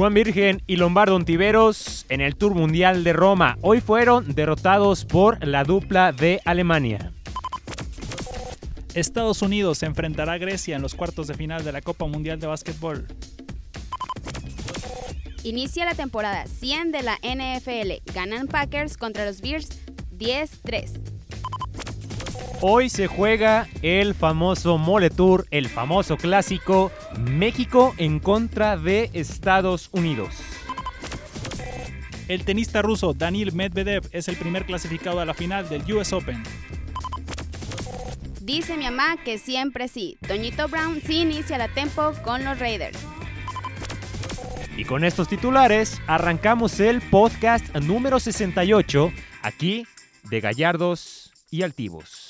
Juan Virgen y Lombardo Ontiveros en el Tour Mundial de Roma. Hoy fueron derrotados por la dupla de Alemania. Estados Unidos se enfrentará a Grecia en los cuartos de final de la Copa Mundial de Básquetbol. Inicia la temporada 100 de la NFL. Ganan Packers contra los Bears 10-3. Hoy se juega el famoso Mole Tour, el famoso clásico México en contra de Estados Unidos. El tenista ruso Daniil Medvedev es el primer clasificado a la final del US Open. Dice mi mamá que siempre sí. Toñito Brown sí inicia la tempo con los Raiders. Y con estos titulares arrancamos el podcast número 68 aquí de Gallardos y Altivos.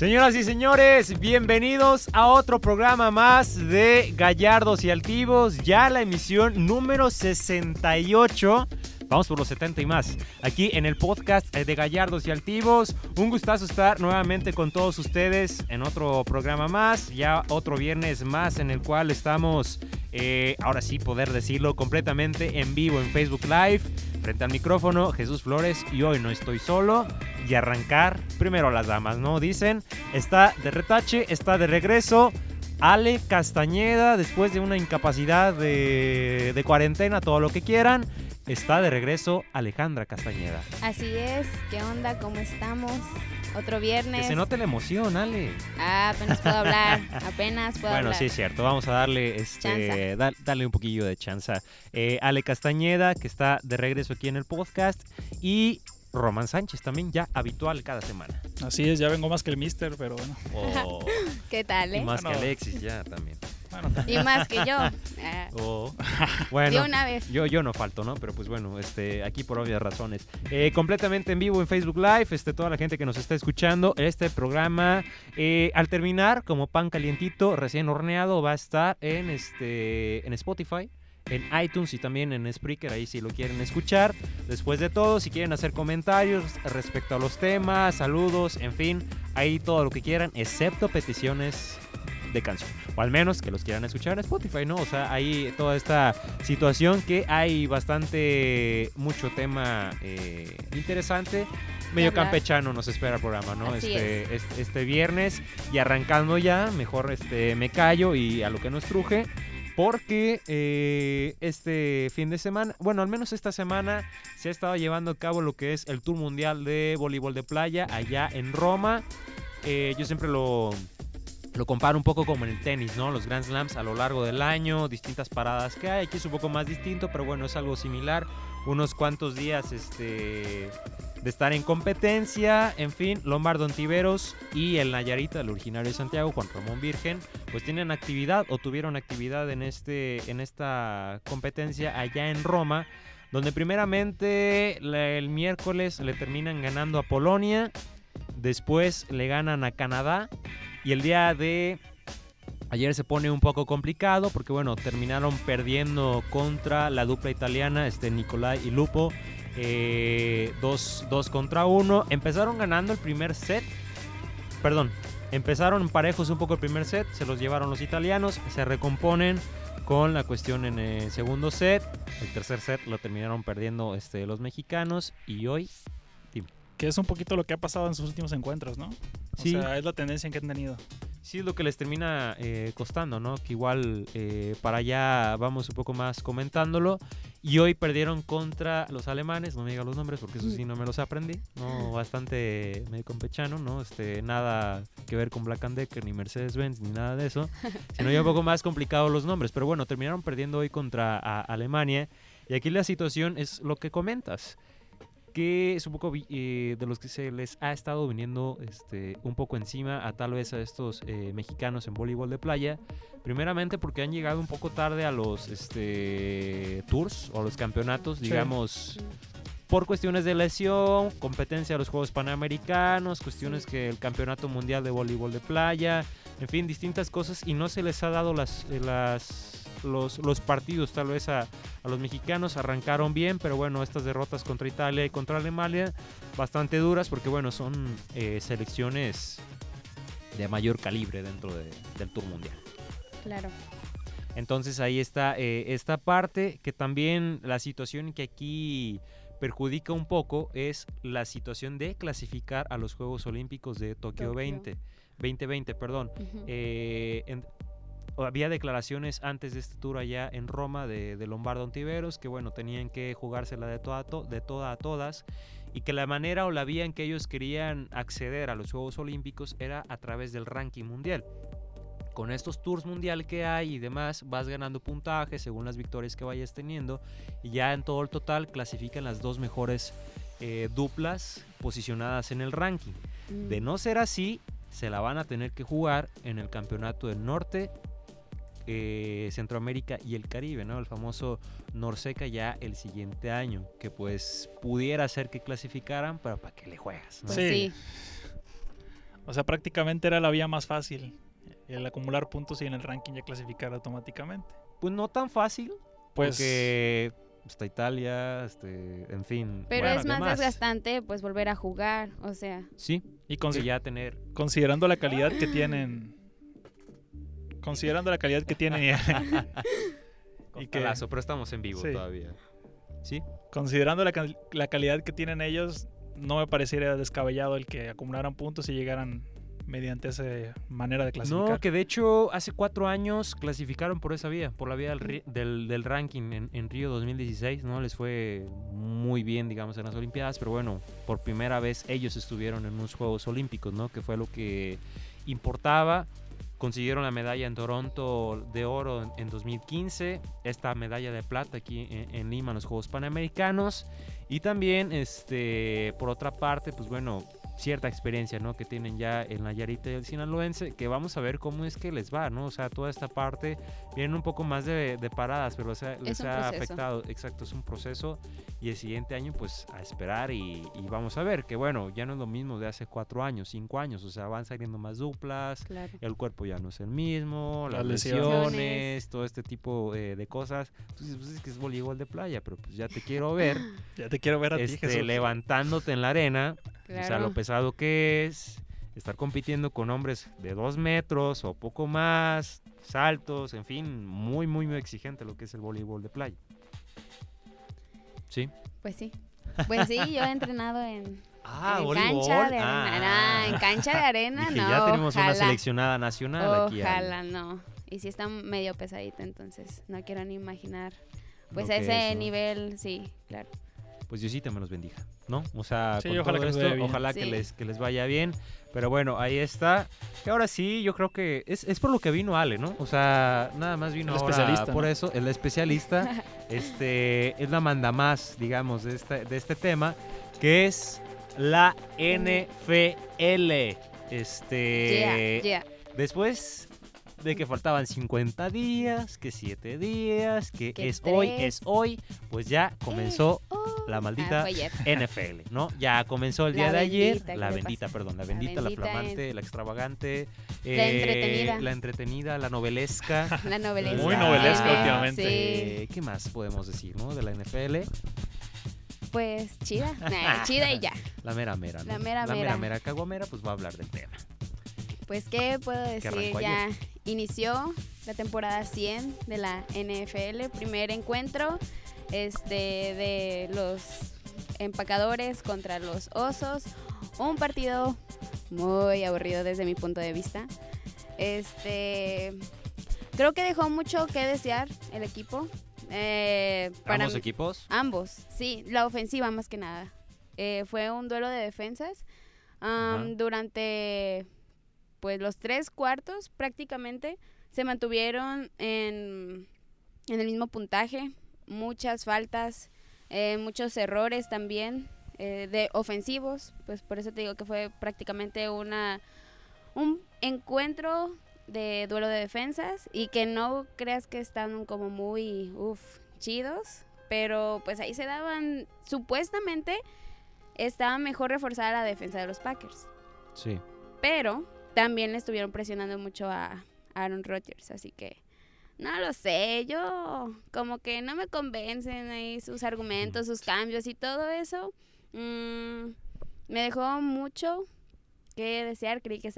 Señoras y señores, bienvenidos a otro programa más de Gallardos y Altivos, ya la emisión número 68. Vamos por los 70 y más. Aquí en el podcast de Gallardos y Altivos. Un gustazo estar nuevamente con todos ustedes en otro programa más. Ya otro viernes más en el cual estamos, eh, ahora sí poder decirlo, completamente en vivo en Facebook Live. Frente al micrófono, Jesús Flores y hoy no estoy solo. Y arrancar primero a las damas, ¿no? Dicen, está de retache, está de regreso. Ale Castañeda, después de una incapacidad de, de cuarentena, todo lo que quieran. Está de regreso Alejandra Castañeda. Así es, ¿qué onda? ¿Cómo estamos? Otro viernes. Que se note la emoción, Ale. Ah, apenas puedo hablar, apenas puedo bueno, hablar. sí, es cierto. Vamos a darle, este, da- darle un poquillo de chanza. Eh, Ale Castañeda, que está de regreso aquí en el podcast. Y Román Sánchez, también ya habitual cada semana. Así es, ya vengo más que el Mister, pero bueno. Oh, ¿Qué tal, y eh? más que Bueno. Alexis ya también. Bueno, Y más que yo. Ah, Oh. de Bueno, una vez. Yo, yo no falto, ¿no? Pero pues bueno, este, aquí por obvias razones. Eh, completamente en vivo en Facebook Live, este, toda la gente que nos está escuchando, este programa, eh, al terminar, como pan calientito, recién horneado, va a estar en, este, en Spotify. En iTunes y también en Spreaker, ahí si lo quieren escuchar. Después de todo, si quieren hacer comentarios respecto a los temas, saludos, en fin, ahí todo lo que quieran, excepto peticiones de canción. O al menos que los quieran escuchar en Spotify, ¿no? O sea, hay toda esta situación que hay bastante, mucho tema eh, interesante. Medio campechano nos espera el programa, ¿no? Así Este, este, este viernes y arrancando ya, mejor este, me callo y a lo que nos truje. Porque eh, este fin de semana, bueno, al menos esta semana se ha estado llevando a cabo lo que es el Tour Mundial de Voleibol de Playa allá en Roma. Eh, yo siempre lo, lo comparo un poco como en el tenis, ¿no? Los Grand Slams a lo largo del año, distintas paradas que hay. Aquí es un poco más distinto, pero bueno, es algo similar. Unos cuantos días este, de estar en competencia. En fin, Lombardo Antiveros y el Nayarita, el originario de Santiago, Juan Ramón Virgen, pues tienen actividad o tuvieron actividad en, este, en esta competencia allá en Roma. Donde primeramente el miércoles le terminan ganando a Polonia. Después le ganan a Canadá. Y el día de ayer se pone un poco complicado porque bueno, terminaron perdiendo contra la dupla italiana, este Nicolai y Lupo. eh, dos, dos contra uno. Empezaron ganando el primer set. Perdón, empezaron parejos un poco el primer set. Se los llevaron los italianos. Se recomponen con la cuestión en el segundo set. El tercer set lo terminaron perdiendo este, los mexicanos. Y hoy que es un poquito lo que ha pasado en sus últimos encuentros, ¿no? O Sí. sea, es la tendencia que han tenido. Sí, es lo que les termina eh, costando, ¿no? Que igual eh, para allá vamos un poco más comentándolo. Y hoy perdieron contra los alemanes, no me digan los nombres porque eso sí no me los aprendí, ¿no? Bastante medio campechano, ¿no? Este, nada que ver con Black and Decker, ni Mercedes-Benz, ni nada de eso. Sino ya un poco más complicados los nombres. Pero bueno, terminaron perdiendo hoy contra a Alemania. Y aquí la situación es lo que comentas que es un poco eh, de los que se les ha estado viniendo este, un poco encima a tal vez a estos eh, mexicanos en voleibol de playa. Primeramente porque han llegado un poco tarde a los este, tours o a los campeonatos, Sí. digamos, por cuestiones de lesión, competencia de los Juegos Panamericanos, cuestiones que el Campeonato Mundial de Voleibol de Playa, en fin, distintas cosas y no se les ha dado las, eh, las, los, los partidos tal vez a, a los mexicanos. Arrancaron bien, pero bueno, estas derrotas contra Italia y contra Alemania bastante duras porque bueno, son eh, selecciones de mayor calibre dentro de- del Tour Mundial. Claro. Entonces ahí está eh, esta parte que también la situación que aquí perjudica un poco es la situación de clasificar a los Juegos Olímpicos de Tokio, Tokio. 20, 2020, perdón. Eh, en- había declaraciones antes de este tour allá en Roma de, de Lombardo Ontiveros que bueno, tenían que jugársela de toda, to- de toda a todas y que la manera o la vía en que ellos querían acceder a los Juegos Olímpicos era a través del ranking mundial. Con estos tours mundial que hay y demás, vas ganando puntaje según las victorias que vayas teniendo y ya en todo el total clasifican las dos mejores eh, duplas posicionadas en el ranking. De Mm. no ser así, se la van a tener que jugar en el campeonato del norte, eh, Centroamérica y el Caribe, ¿no? El famoso Norseca ya el siguiente año, que pues pudiera ser que clasificaran, pero ¿para qué le juegas? no? Pues Sí. sí. O sea, prácticamente era la vía más fácil. El acumular puntos y en el ranking ya clasificar automáticamente. Pues no tan fácil, Pues porque está Italia, este, en fin. Pero bueno, es más demás. desgastante pues volver a jugar, o sea, Sí, y ya tener considerando la calidad que tienen. Considerando la calidad que tienen y, que, Costalazo, pero estamos en vivo Sí. todavía. ¿Sí? considerando la, la calidad que tienen ellos, no me pareciera descabellado el que acumularan puntos y llegaran mediante esa manera de clasificar. No, que de hecho hace cuatro años clasificaron por esa vía, por la vía del, del- del ranking en, en Río 2016, ¿no? Les fue muy bien, digamos, en las Olimpiadas, pero bueno, por primera vez ellos estuvieron en unos Juegos Olímpicos, ¿no? Que fue lo que importaba. Consiguieron la medalla en Toronto de oro en, en 2015, esta medalla de plata aquí en, en Lima en los Juegos Panamericanos. Y también, este, por otra parte, pues bueno, cierta experiencia, ¿no? Que tienen ya en la Yarita y el Sinaloense, que vamos a ver cómo es que les va, ¿no? O sea, toda esta parte vienen un poco más de, de paradas, pero o sea, les ha proceso. afectado. Exacto, es un proceso y el siguiente año, pues, a esperar y, y vamos a ver que, bueno, ya no es lo mismo de hace cuatro años, cinco años, o sea, van saliendo más duplas, claro. el cuerpo ya no es el mismo, las, Las lesiones, lesiones. todo este tipo eh, de cosas. Entonces, pues es que es voleibol de playa, pero pues ya te quiero ver Ya te quiero ver a ti, este, Jesús. levantándote en la arena, o sea, Claro. Pesado que es, estar compitiendo con hombres de dos metros o poco más, saltos, en fin, muy, muy, muy exigente lo que es el voleibol de playa. Sí. Pues sí. Pues sí, yo he entrenado en, Ah, en cancha de arena. Ah. En cancha de arena Dije, no. ya tenemos una ojalá. seleccionada nacional aquí. Ale. Ojalá no. Y sí está medio pesadito, entonces no quiero ni imaginar. Pues a ese es, ¿no? nivel, sí, claro. Pues Diosita me los bendiga, ¿no? O sea, Sí, con ojalá todo que les esto, vaya bien. ojalá que les, que les vaya bien. Pero bueno, ahí está. Que ahora sí, yo creo que es, es por lo que vino Ale, ¿no? O sea, nada más vino El ahora especialista, por ¿no? eso, el especialista. este, es la manda más, digamos, de este, de este tema, que es la NFL. Este, Yeah, yeah. después de que faltaban 50 días, que 7 días, que, Que es hoy, es hoy, pues ya comenzó la Ah, maldita. NFL, ¿no? Ya comenzó el La día de ayer, bendita, ¿qué la bendita, pasa? perdón, la La bendita, la, bendita flamante, la extravagante, La eh, entretenida. la entretenida, la novelesca. La novelesca. Muy novelesca últimamente. Sí. eh, ¿Qué más podemos decir, no? De la NFL, Pues chida. Nah, chida y ya. la mera mera, ¿no? La mera la mera mera. mera caguamera, pues va a hablar del tema. Pues, ¿qué puedo decir? Ya inició la temporada 100 de la NFL. Primer encuentro este, de los empacadores contra los osos. Un partido muy aburrido desde mi punto de vista. Este, creo que dejó mucho que desear el equipo. Eh, para ¿Ambos equipos? Ambos, sí, la ofensiva más que nada. Eh, fue un duelo de defensas. Durante pues los tres cuartos prácticamente se mantuvieron en, en el mismo puntaje, muchas faltas, eh, muchos errores también eh, de ofensivos, pues por eso te digo que fue prácticamente una un encuentro de duelo de defensas y que no creas que están como muy uf, chidos, pero pues ahí se daban. Supuestamente estaba mejor reforzada la defensa de los Packers, Sí. pero también le estuvieron presionando mucho a Aaron Rodgers, así que no lo sé, yo como que no me convencen ahí sus argumentos, sus cambios y todo eso. Mm, me dejó mucho que desear, creí que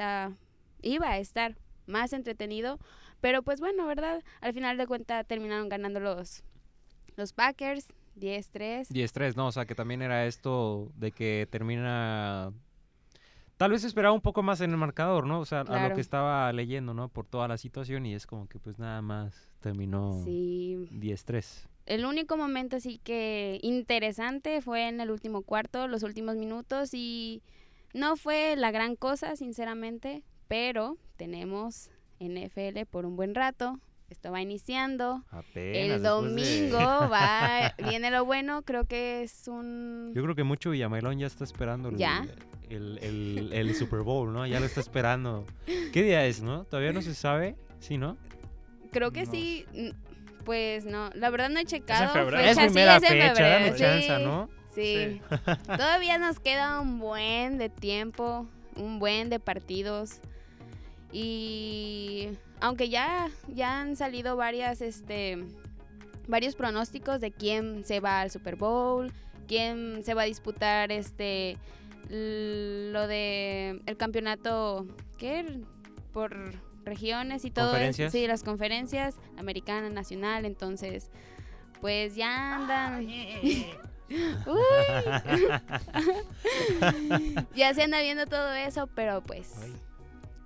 iba a estar más entretenido, pero pues bueno, ¿verdad? Al final de cuentas terminaron ganando los, los Packers 10-3. 10-3, ¿no? O sea, que también era esto de que termina... Tal vez esperaba un poco más en el marcador, ¿no? O sea, a lo que estaba leyendo, ¿no? Por toda la situación y es como que pues nada más terminó Sí, 10-3. el único momento así que interesante fue en el último cuarto, los últimos minutos y no fue la gran cosa, sinceramente, pero tenemos NFL por un buen rato. Esto va iniciando. Apenas el de- domingo va, viene lo bueno, creo que es un... Yo creo que mucho Villamelón ya está esperando el, ¿Ya? el, el- el Super Bowl, ¿no? Ya lo está esperando. ¿Qué día es, no? Todavía no se sabe, ¿sí, no? Creo que No sí, pues no, la verdad no he checado. febrero. Es sí, primera es fecha, febrero, dame sí. chance, ¿no? Sí. Todavía nos queda un buen de tiempo, un buen de partidos. Y aunque ya, ya han salido varias, este, varios pronósticos de quién se va al Super Bowl, quién se va a disputar este lo de el campeonato ¿qué? por regiones y todo eso. ¿Conferencias? Sí, las conferencias, americana, nacional, entonces pues ya andan ya se anda viendo todo eso, pero pues Ay.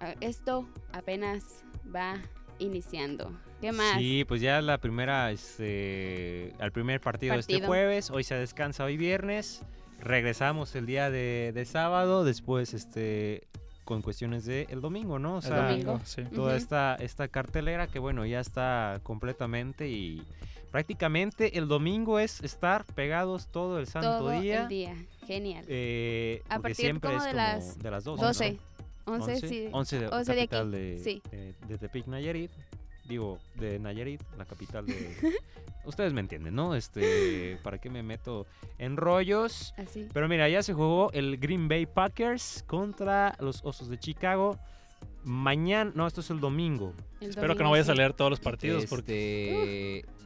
A- esto apenas va iniciando. ¿Qué más? Sí, pues ya la primera, este, al primer partido, este Partido. jueves, hoy se descansa hoy viernes, regresamos el día de, de sábado, después, este, con cuestiones de el domingo, ¿no? O El sea, domingo, sí. toda esta, esta cartelera que bueno, ya está completamente y prácticamente el domingo es estar pegados todo el santo todo día. el día. Genial. eh, A partir siempre como es de como las de las 12. 12. 11, 11, sí. 11 de, 11 de aquí, capital de, sí. eh, de Tepic, Nayarit. Digo, de Nayarit, la capital de... Ustedes me entienden, ¿no? Este, ¿para qué me meto en rollos? Así. Pero mira, ya se jugó el Green Bay Packers contra los Osos de Chicago. Mañana, no, esto es el domingo. el Espero que no vayas a sí. leer todos los partidos porque Este,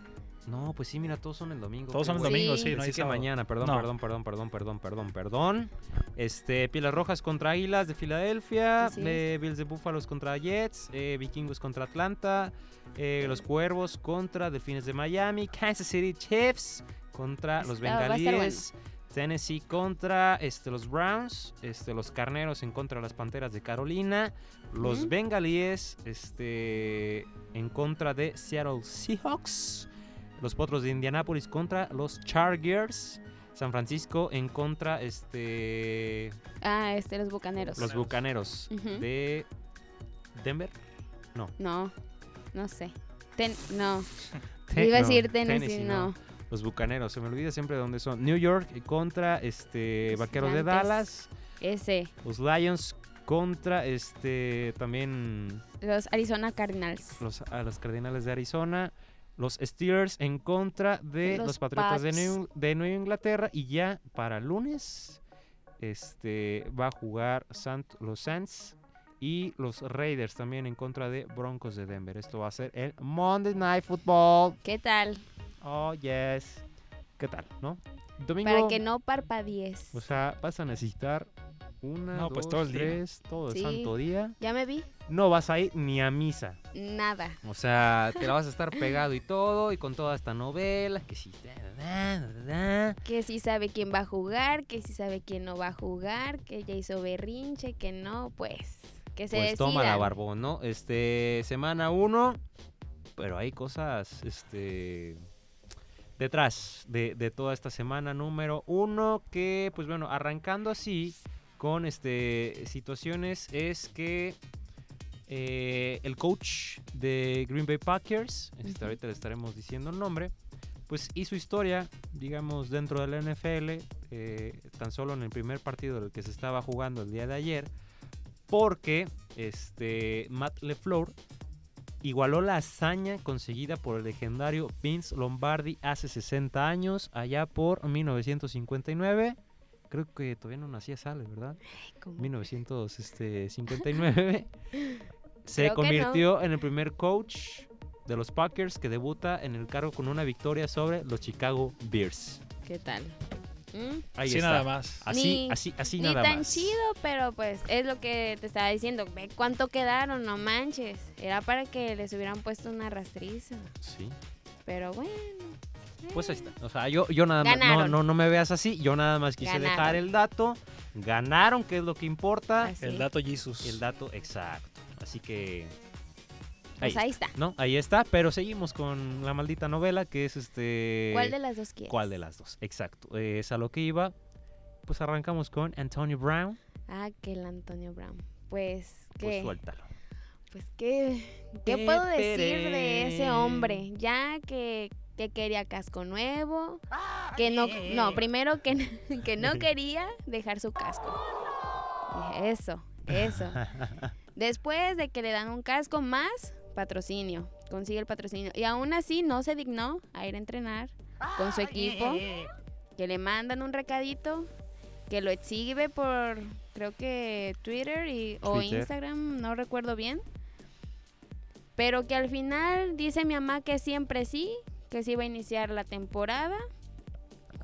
No, pues sí, mira, todos son el domingo. todos son el domingo, Sí. sí, no Pensé hay que sábado. mañana, perdón, No. perdón, perdón, perdón, perdón, perdón, perdón. Este, Pieles Rojas contra Águilas de Filadelfia, Así eh, Bills de Búfalos contra Jets, eh, Vikingos contra Atlanta, eh, los Cuervos contra Delfines de Miami, Kansas City Chiefs contra los Está- estar Bengalíes, Tennessee contra este, los Browns, este, los Carneros en contra de las Panteras de Carolina, los. Bengalíes este, en contra de Seattle Seahawks, los Potros de Indianápolis contra los Chargers, San Francisco en contra este, Ah, este, los bucaneros. los Bucaneros de Denver. No, no sé. Ten- no, iba a no, decir Tennessee, no. no. Los Bucaneros, se me olvida siempre de dónde son. New York contra este Los Vaqueros de. Dallas. Ese, Los Lions contra este también los Arizona Cardinals. los, a los Cardinales de Arizona. Los Steelers en contra de los, Los Patriotas de Pats. New- de Nueva Inglaterra. Y ya para lunes este, va a jugar Sant- los Saints y los Raiders también en contra de Broncos de Denver. Esto va a ser el Monday Night Football. ¿Qué tal? Oh, yes. ¿Qué tal, no? Domingo. Para que no parpadees. O sea, vas a necesitar una, No, pues dos, todo el día. tres, todo el Sí. santo día. Ya me vi. No vas a ir ni a misa. Nada. O sea, te la vas a estar pegado y todo, y con toda esta novela, que sí. da, da, da, da. Que sí sabe quién va a jugar, que sí sabe quién no va a jugar, que ya hizo berrinche, que no, pues. Que se Pues toma la barbón, ¿no? Este, semana 1, pero hay cosas, este, detrás de, de toda esta semana número 1 que, pues bueno, arrancando así con, este, situaciones es que eh, el coach de Green Bay Packers, este, Ujú. ahorita le estaremos diciendo el nombre, pues hizo historia, digamos, dentro de la NFL, eh, tan solo en el primer partido del que se estaba jugando el día de ayer, porque este, Matt LeFleur igualó la hazaña conseguida por el legendario Vince Lombardi hace 60 años, allá por 1959. Creo que todavía no nacía Sale, ¿verdad? ¿Cómo? 1959. Se Creo que no. convirtió en el primer coach de los Packers que debuta en el cargo con una victoria sobre los Chicago Bears. ¿Qué tal? ¿Mm? Ahí sí, está. nada más. Así, Ni- así, así Ni nada tan más. chido, pero pues es lo que te estaba diciendo. Ve cuánto quedaron, no manches. Era para que les hubieran puesto una rastriza. Sí. Pero bueno. Pues ahí está. O sea, yo, yo nada más, no, no, no me veas así. Yo nada más quise dejar el dato. Ganaron, que es lo que importa. Así. El dato Jesus. El dato exacto. Así que. Pues Ahí, ahí está. ¿no? Ahí está. Pero seguimos con la maldita novela que es este. ¿Cuál de las dos quieres? ¿Cuál de las dos? Exacto. Eh, es a lo que iba. Pues arrancamos con Antonio Brown. Ah, que el Antonio Brown. Pues, Pues ¿qué? suéltalo. Pues, ¿qué, ¿qué puedo decir de ese hombre? Ya que, que quería casco nuevo, que no, no, primero que, que no quería dejar su casco. Dije, Eso, eso. Después de que le dan un casco más patrocinio, consigue el patrocinio. Y aún así no se dignó a ir a entrenar con su equipo, que le mandan un recadito, que lo exhibe por, creo que Twitter y, o Twitter. Instagram, no recuerdo bien. Pero que al final dice mi mamá que siempre sí, que sí va a iniciar la temporada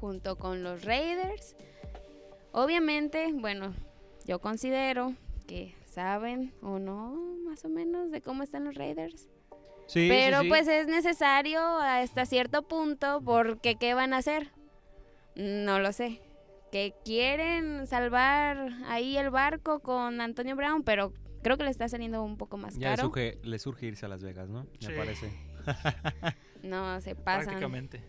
junto con los Raiders. Obviamente, bueno, yo considero que saben o no más o menos de cómo están los Raiders. Sí, Pero sí, sí. pues es necesario hasta cierto punto porque ¿qué van a hacer? No lo sé. Que quieren salvar ahí el barco con Antonio Brown, pero creo que le está saliendo un poco más Ya le caro. surge, le surge irse a Las Vegas, ¿no? Sí. Me parece. No, se pasan. Prácticamente.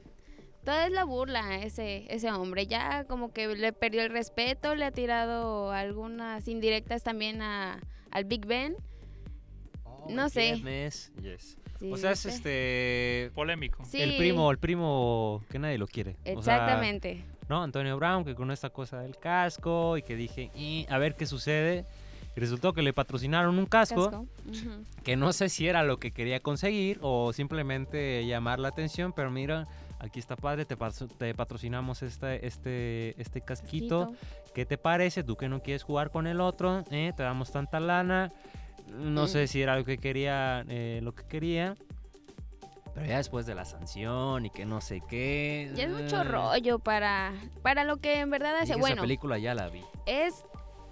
Todo es la burla ese, ese hombre. Ya como que le perdió el respeto, le ha tirado algunas indirectas también a, al Big Ben. No sé. Yes. Sí, O sea, es este. Polémico. Sí, El primo, el primo que nadie lo quiere. O sea, Exactamente. ¿no? Antonio Brown, que con esta cosa del casco y que dije, "Y, a ver qué sucede. Y resultó que le patrocinaron un casco, Casco. Ujú. que no sé si era lo que quería conseguir o simplemente llamar la atención, pero mira, aquí está padre, te, te patrocinamos este, este, este casquito. Casquito. ¿Qué te parece? Tú que no quieres jugar con el otro, ¿eh? te damos tanta lana. No Mm. sé si era lo que quería, eh, lo que quería. Pero ya después de la sanción y que no sé qué. Ya es mucho eh, rollo para, para lo que en verdad y hace. esa Bueno, película ya la vi. es,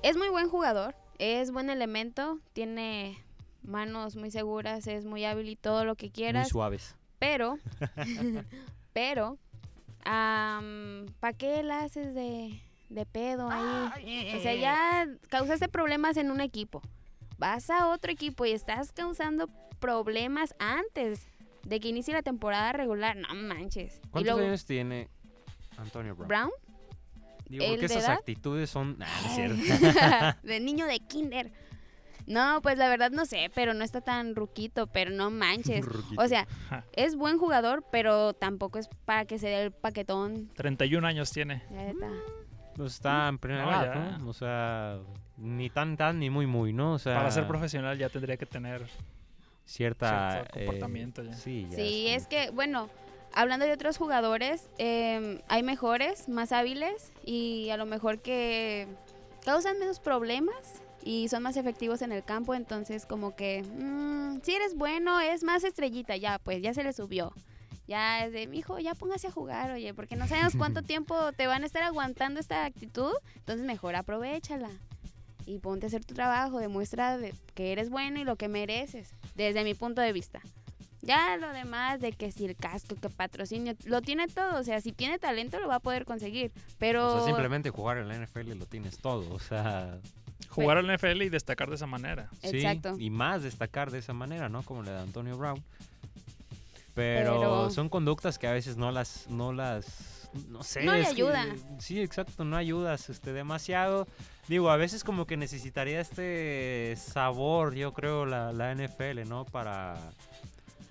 es muy buen jugador, es buen elemento, tiene manos muy seguras, es muy hábil y todo lo que Muy quieras, suaves. pero, pero, ¿para qué la haces de, de pedo ahí? O sea, ya causaste problemas en un equipo, vas a otro equipo y estás causando problemas antes de que inicie la temporada regular, no manches. Y ¿Cuántos luego, años tiene Antonio Brown? Brown Digo, el porque de esas edad? actitudes son. Ah, de niño de kinder. No, pues la verdad no sé, pero no está tan ruquito, pero no manches. Ruquito. O sea, es buen jugador, pero tampoco es para que se dé el paquetón. 31 años tiene. La neta. Pues está en plena No, edad, ya. ¿no? O sea, ni tan, tan, ni muy, muy, ¿no? O sea, Para ser profesional ya tendría que tener cierta. cierto eh, comportamiento ya. Sí, ya es que, bueno, hablando de otros jugadores, eh, hay mejores, más hábiles y a lo mejor que causan menos problemas y son más efectivos en el campo, entonces como que, mm, si eres bueno, es más estrellita, ya, pues ya se le subió. Ya es de, mijo, ya póngase a jugar, oye, porque no sabemos cuánto tiempo te van a estar aguantando esta actitud, entonces mejor aprovechala. Y ponte a hacer tu trabajo, demuestra de- que eres bueno y lo que mereces, desde mi punto de vista. Ya lo demás de que si el casco, que patrocinio, lo tiene todo. O sea, si tiene talento lo va a poder conseguir. Pero O sea, simplemente jugar en la NFL lo tienes todo. O sea, Jugar al NFL y destacar de esa manera. Sí, Exacto. y más destacar de esa manera, ¿no? Como la de Antonio Brown. Pero, Pero- son conductas que a veces no las, no las, no sé. No le que- ayuda. sí, exacto, no ayudas este, demasiado. Digo, a veces como que necesitaría este sabor, yo creo, la, la NFL, ¿no? Para,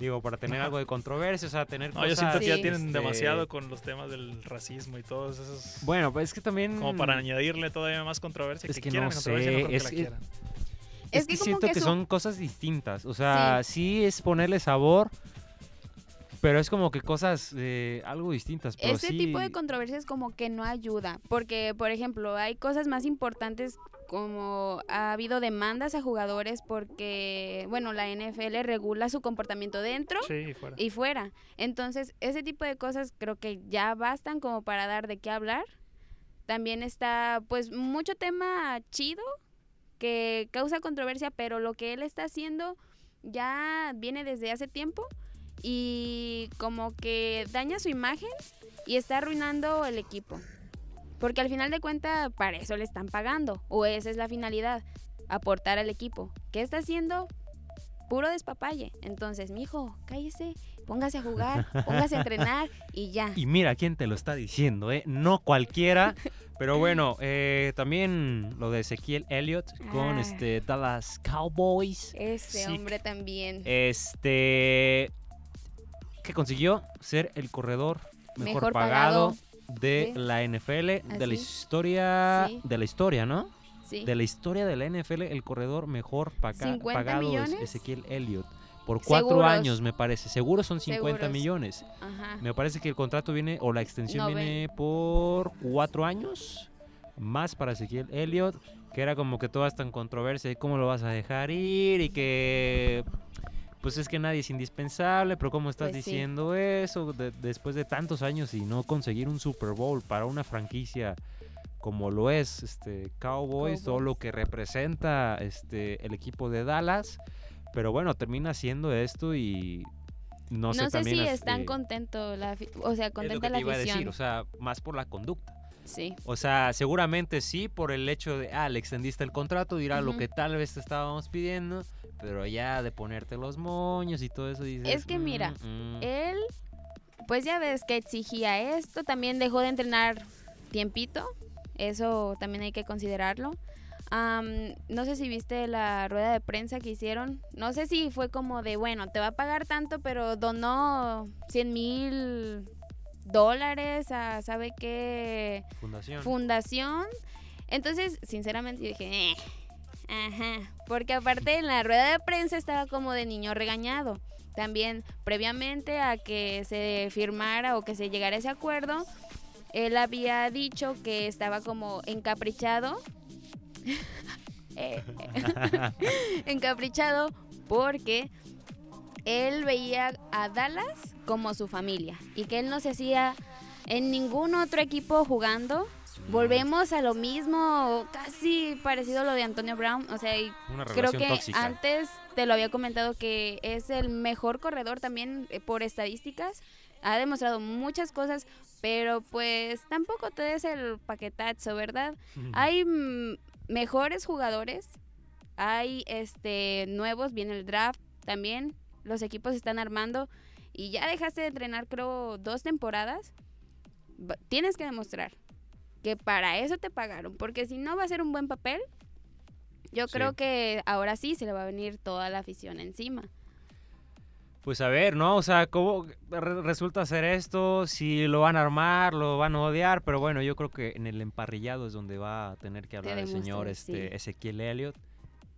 digo, para tener algo de controversia, o sea, tener No, cosas... yo siento que ya tienen este, demasiado con los temas del racismo y todos esos. Bueno, pues es que también... Como para añadirle todavía más controversia. Es que, que quieran no controversia, sé, que es la que- quieran. Es, Es que, que siento que que su- son cosas distintas. O sea, sí, es ponerle sabor, pero es como que cosas eh, algo distintas. Pero Ese sí- tipo de controversias como que no ayuda, porque por ejemplo hay cosas más importantes como ha habido demandas a jugadores porque, bueno, la NFL regula su comportamiento dentro Sí, fuera. y fuera. Entonces, ese tipo de cosas creo que ya bastan como para dar de qué hablar. También está pues mucho tema chido que causa controversia, pero lo que él está haciendo ya viene desde hace tiempo y como que daña su imagen y está arruinando el equipo. Porque al final de cuentas para eso le están pagando o esa es la finalidad, aportar al equipo. ¿Qué está haciendo? Puro despapalle. Entonces, mijo, cállese, póngase a jugar, póngase a entrenar y ya. Y mira quién te lo está diciendo, ¿eh? No cualquiera. Pero bueno, eh, también lo de Ezequiel Elliott con Ah. este Dallas Cowboys. Ese Sí. hombre también. Este. Que consiguió ser el corredor mejor, Mejor pagado, pagado de la NFL, de la historia. Sí. De la historia, ¿no? sí. De la historia de la NFL, el corredor mejor paga- 50 pagado es. Ezequiel Elliott. Por cuatro Seguros. años, me parece. Seguro son 50 Seguros. millones. Ajá. Me parece que el contrato viene, o la extensión viene por cuatro años. Más para Ezequiel Elliott. Que era como que toda esta controversia de cómo lo vas a dejar ir y que. Pues es que nadie es indispensable, pero ¿cómo estás Pues sí. diciendo eso de- después de tantos años y no conseguir un Super Bowl para una franquicia como lo es este Cowboys, todo lo que representa este el equipo de Dallas, pero bueno, termina haciendo esto y no, No, sé, si este, están contentos, la, afi- o sea, es lo contenta que la te iba a decir, o sea, más por la conducta. Sí. O sea, seguramente sí por el hecho de, ah, le extendiste el contrato, dirá lo que tal vez te estábamos pidiendo, pero ya de ponerte los moños y todo eso dices. que mira, "Mm, mm". Él, pues ya ves que exigía esto, también dejó de entrenar tiempito, eso también hay que considerarlo. Am, no sé si viste la rueda de prensa que hicieron, no sé si fue como de, bueno, te va a pagar tanto, pero donó 100 mil dólares a, ¿sabe qué? fundación. fundación. Entonces, sinceramente, yo dije, "Eh, ajá. Porque aparte en la rueda de prensa estaba como de niño regañado. También, previamente a que se firmara o que se llegara a ese acuerdo, él había dicho que estaba como encaprichado. Eh, encaprichado porque él veía a Dallas como su familia y que él no se hacía en ningún otro equipo jugando. Volvemos a lo mismo, casi parecido a lo de Antonio Brown. O sea, creo que tóxica. antes te lo había comentado que es el mejor corredor también eh, por estadísticas. Ha demostrado muchas cosas, pero pues tampoco te des el paquetazo, ¿verdad? Hay mejores jugadores, hay este nuevos, viene el draft también, los equipos están armando y ya dejaste de entrenar creo dos temporadas, tienes que demostrar que para eso te pagaron, porque si no va a ser un buen papel, yo Sí. creo que ahora sí se le va a venir toda la afición encima. Pues a ver, ¿no? O sea, ¿cómo re- resulta ser esto? Si lo van a armar, lo van a odiar, pero bueno, yo creo que en el emparrillado es donde va a tener que hablar el señor este, sí. Ezequiel Elliott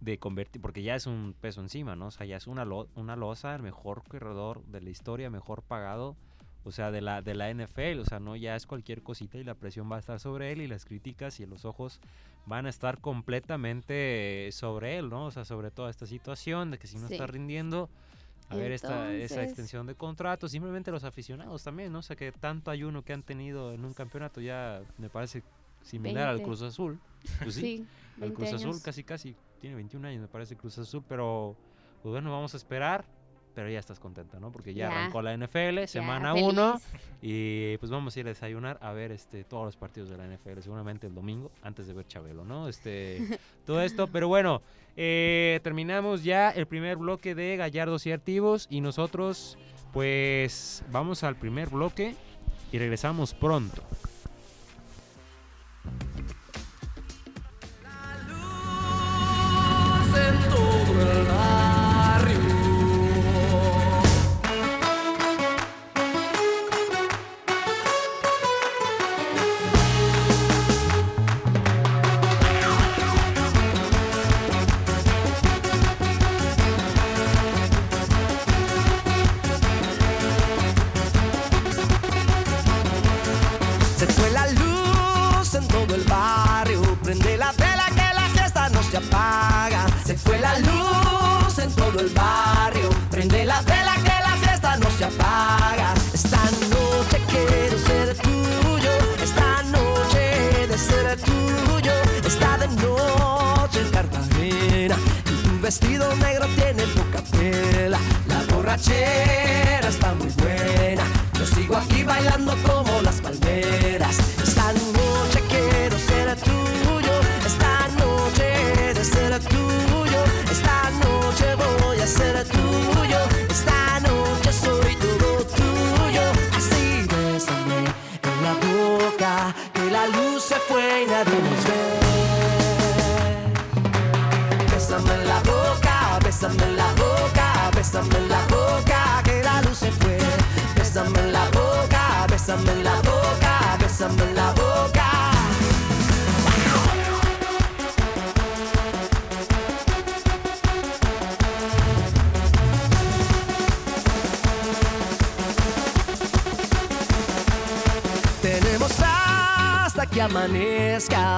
de convertir, porque ya es un peso encima, ¿no? O sea, ya es una, lo- una losa, el mejor corredor de la historia, mejor pagado, o sea, de la, de la NFL, o sea, no ya es cualquier cosita y la presión va a estar sobre él y las críticas y los ojos van a estar completamente sobre él, ¿no? O sea, sobre toda esta situación de que si no Sí. está rindiendo, a ver esta, esa extensión de contrato, simplemente los aficionados también, ¿no? O sea, que tanto ayuno que han tenido en un campeonato ya me parece similar al 20. Cruz Azul. Pues sí, Sí, al 20 Cruz Azul casi casi tiene 21 años, me parece Cruz Azul, pero pues bueno, vamos a esperar. Pero ya estás contenta, ¿no? Porque ya, Ya. arrancó la NFL, Ya, semana feliz. 1, Y pues vamos a ir a desayunar a ver este todos los partidos de la NFL, seguramente el domingo, antes de ver Chabelo, ¿no? Este, todo esto, pero bueno, eh, terminamos ya el primer bloque de Gallardos y Artivos y nosotros pues vamos al primer bloque y regresamos pronto.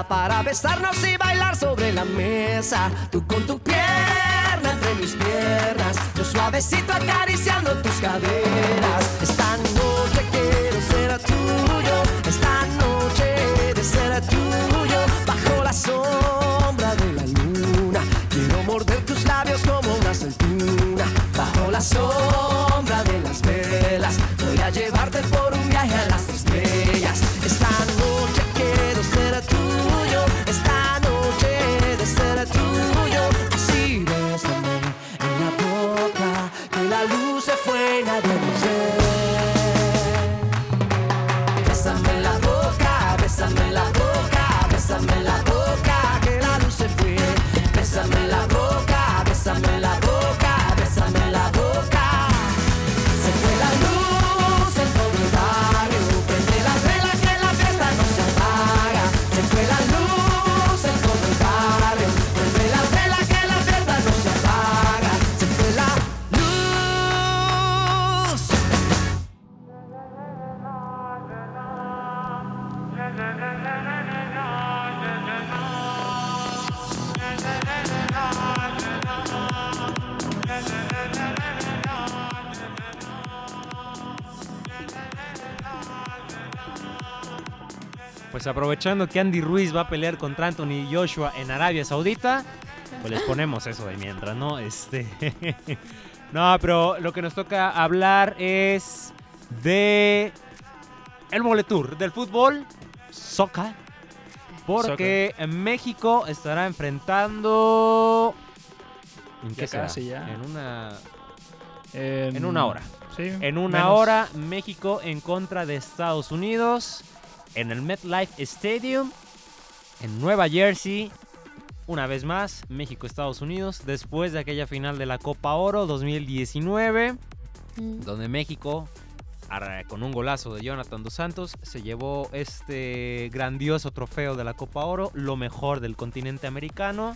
Para besarnos y bailar sobre la mesa. Tú con tu pierna entre mis piernas, yo suavecito acariciando tus caderas. Pues aprovechando que Andy Ruiz va a pelear contra Anthony Joshua en Arabia Saudita, pues les ponemos eso de mientras, ¿no? Este. no, pero lo que nos toca hablar es de el Moletour del fútbol, Soca. Porque en México estará enfrentando. ¿En qué será? casi, ya. En una. En, En una hora. Sí, En una menos. hora, México en contra de Estados Unidos en el MetLife Stadium en Nueva Jersey. Una vez más, México-Estados Unidos, después de aquella final de la Copa Oro 2019, Mm. donde México, con un golazo de Jonathan Dos Santos, se llevó este grandioso trofeo de la Copa Oro, lo mejor del continente americano.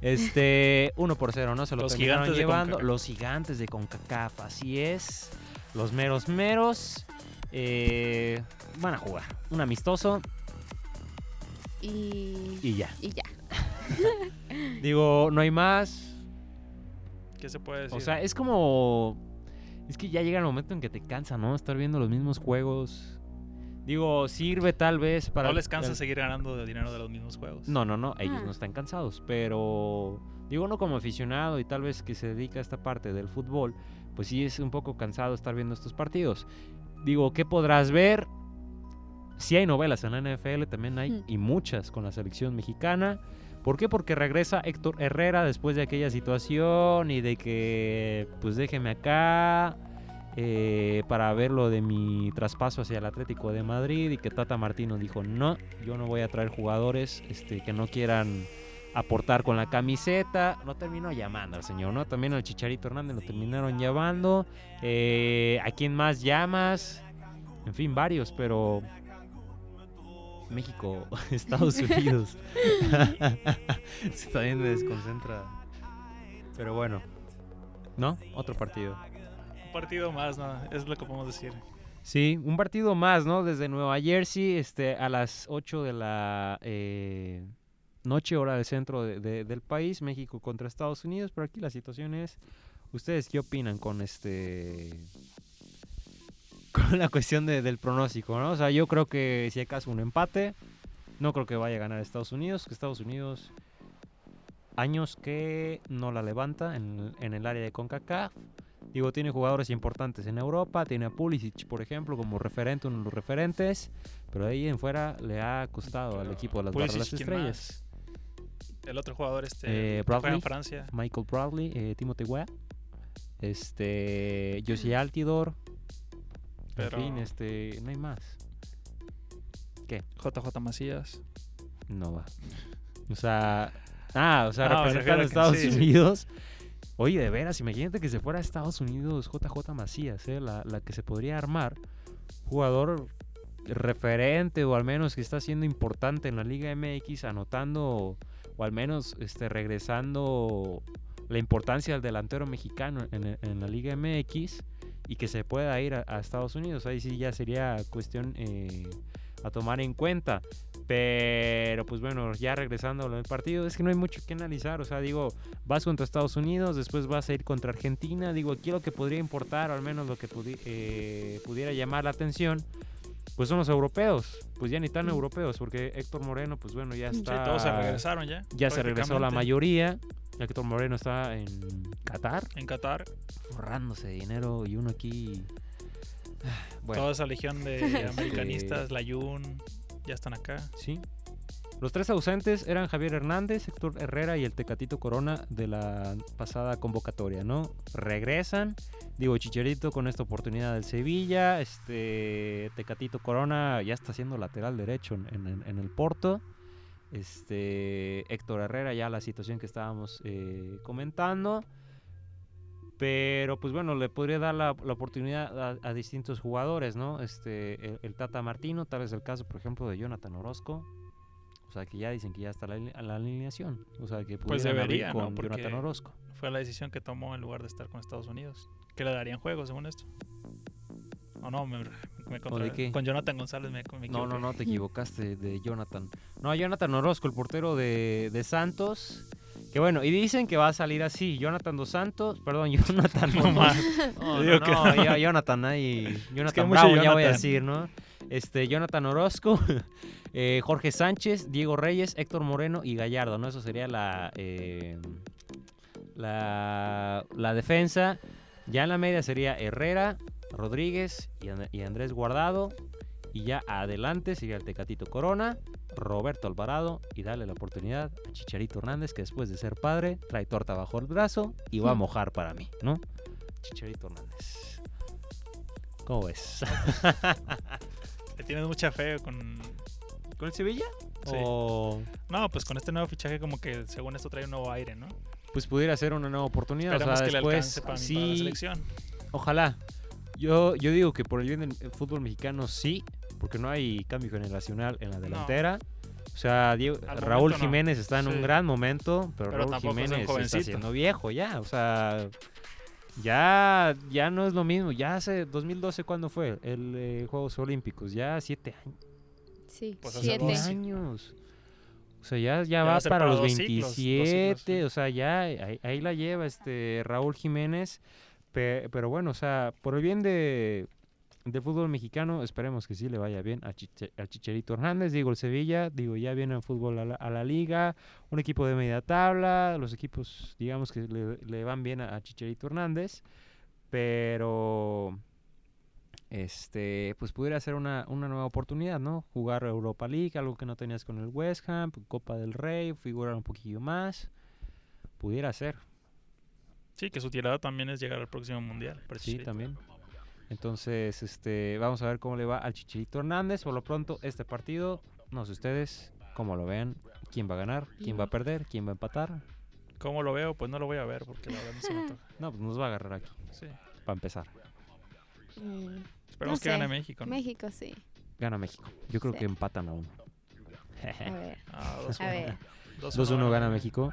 Este, 1 por 0, ¿no? Se lo Los terminaron llevando. Los gigantes de CONCACAF, así es. Los meros meros. eh, van a jugar. Un amistoso Y, y ya. y ya. Digo, no hay más. ¿Qué se puede decir? O sea, es como. Es que ya llega el momento en que te cansa, ¿no? Estar viendo los mismos juegos. Digo, sirve tal vez para. no les cansa el- seguir ganando de dinero de los mismos juegos. No, no, no, ellos Ah. no están cansados, pero digo no como aficionado y tal vez que se dedica a esta parte del fútbol, pues sí es un poco cansado estar viendo estos partidos. digo, ¿qué podrás ver? Si hay novelas en la NFL, también hay, Mm. y muchas con la selección mexicana. ¿Por qué? Porque regresa Héctor Herrera después de aquella situación y de que, pues déjeme acá eh, para ver lo de mi traspaso hacia el Atlético de Madrid y que Tata Martino dijo, no, yo no voy a traer jugadores este, que no quieran aportar con la camiseta. No terminó llamando al señor, ¿no? También al Chicharito Hernández lo terminaron llamando. Eh, ¿A quién más llamas? En fin, varios, pero... México, Estados Unidos. Se también me desconcentra. Pero bueno. ¿No? Otro partido. Un partido más, ¿no? Es lo que podemos decir. Sí, un partido más, ¿no? Desde Nueva Jersey, este, a las 8 de la eh, noche, hora del centro de- de- del país, México contra Estados Unidos. Pero aquí la situación es, ¿ustedes qué opinan con este, con la cuestión de- del pronóstico, ¿no? O sea, yo creo que si acaso un empate, no creo que vaya a ganar Estados Unidos, que Estados Unidos años que no la levanta en, en el área de CONCACAF. Digo, tiene jugadores importantes en Europa, tiene a Pulisic, por ejemplo, como referente, uno de los referentes, pero ahí en fuera le ha costado al equipo de las Pulisic, Barras ¿quién Estrellas. El otro jugador, este, Eh, Bradley. en Francia. Michael Bradley, eh, Timothy Weah, este, Josie Altidor, Pero- en fin, este, no hay más. JJ Macías. No va. O sea, ah, o sea, representando refiero a Estados sí, sí. Unidos. Oye, de veras, imagínate que se fuera a Estados Unidos JJ Macías, ¿eh? la, la que se podría armar. Jugador referente o al menos que está siendo importante en la Liga MX, anotando o al menos este, regresando la importancia del delantero mexicano en, en la Liga MX y que se pueda ir a, a Estados Unidos. Ahí sí ya sería cuestión eh, a tomar en cuenta. Pero pues bueno, ya regresando al partido, es que no hay mucho que analizar. O sea, digo, vas contra Estados Unidos, después vas a ir contra Argentina. Digo, aquí lo que podría importar, o al menos lo que pudi- eh, pudiera llamar la atención, pues son los europeos. Pues ya ni tan Mm. europeos, porque Héctor Moreno, pues bueno, ya está. Sí, todos se regresaron ya. Ya se regresó la mayoría. Héctor Moreno está en Qatar, En Qatar, forrándose de dinero y uno aquí. Bueno. toda esa legión de americanistas, la Jun, ya están acá. Sí. Los tres ausentes eran Javier Hernández, Héctor Herrera y el Tecatito Corona de la pasada convocatoria, ¿no? Regresan. Digo, Chicharito con esta oportunidad del Sevilla. Este Tecatito Corona ya está siendo lateral derecho en, en- en el Porto. Este Héctor Herrera, ya la situación que estábamos eh, comentando. Pero pues bueno, le podría dar la, la oportunidad a, a distintos jugadores, ¿no? Este, el, el Tata Martino, tal vez el caso, por ejemplo, de Jonathan Orozco. O sea, que ya dicen que ya está la, ali- la alineación. O sea, que Pues debería, ¿no? con Porque- Jonathan Orozco. Fue la decisión que tomó en lugar de estar con Estados Unidos. Que le darían juego, según esto. O no, me, me contra- qué? Con Jonathan González me, me No, no, no, te equivocaste de Jonathan. No, Jonathan Orozco, el portero de, de Santos. Que bueno, y dicen que va a salir así. Jonathan dos Santos, perdón, Jonathan No más. No, Jonathan ahí. Jonathan mucho Bravo, ya voy a decir, ¿no? Este, Jonathan Orozco, eh, Jorge Sánchez, Diego Reyes, Héctor Moreno y Gallardo, ¿no? Eso sería la, eh, la, la defensa. Ya en la media sería Herrera, Rodríguez y, And- y Andrés Guardado. Y ya adelante sería el Tecatito Corona, Roberto Alvarado y darle la oportunidad a Chicharito Hernández, que después de ser padre, trae torta bajo el brazo y va a Mm. mojar para mí, ¿no? Chicharito Hernández. ¿Cómo ves? Le tienes mucha fe con... ¿Con el Sevilla? Sí. O No, pues con este nuevo fichaje como que según esto trae un nuvo aire, ¿no? pues pudiera ser una nueva oportunidad. Esperemos o sea, que le después, alcance para, mí, para la sí, selección. ojalá. Yo, yo digo que por el bien del fútbol mexicano sí, porque no hay cambio generacional en la delantera. O sea, Diego- Raúl no. Jiménez está en un gran momento, pero, Pero Raúl tampoco es un Jiménez está siendo viejo ya. O sea, ya, ya no es lo mismo. Ya hace 2012, ¿cuándo fue? El eh, Juegos Olímpicos. Ya siete años. Sí, Pues siete. dos. años. O sea, ya, ya va va para para los dos ciclos, dos 27. ciclos, sí. O sea, ya ahí, ahí la lleva este Raúl Jiménez. Pe- pero bueno, o sea, por el bien de, fútbol mexicano, esperemos que sí le vaya bien a, Chiche- a Chicharito Hernández. Digo, el Sevilla, digo, ya viene el fútbol a la, liga. Un equipo de media tabla. Los equipos, digamos que le, le van bien a, a Chicharito Hernández. Pero este, pues pudiera ser una, una nueva oportunidad, ¿no? Jugar Europa League, algo que no tenías con el West Ham, Copa del Rey, figurar un poquillo más. Pudiera ser, Sí, que su tirada también es llegar al próximo mundial. sí, también. Entonces, este, vamos a ver cómo le va al Chicharito Hernández. Por lo pronto, este partido, no sé ustedes cómo lo vean, quién va a ganar, quién va a perder, quién va a empatar. ¿Cómo lo veo? Pues no lo voy a ver porque la verdad no se me antoja. No, pues nos va a agarrar aquí, Sí. para empezar. Mm, Esperemos No que gane. México. ¿no? México, sí. Gana México. Yo creo Sí. que empatan a uno. A ver. Ah, 2-1. A ver. 2-1 gana México.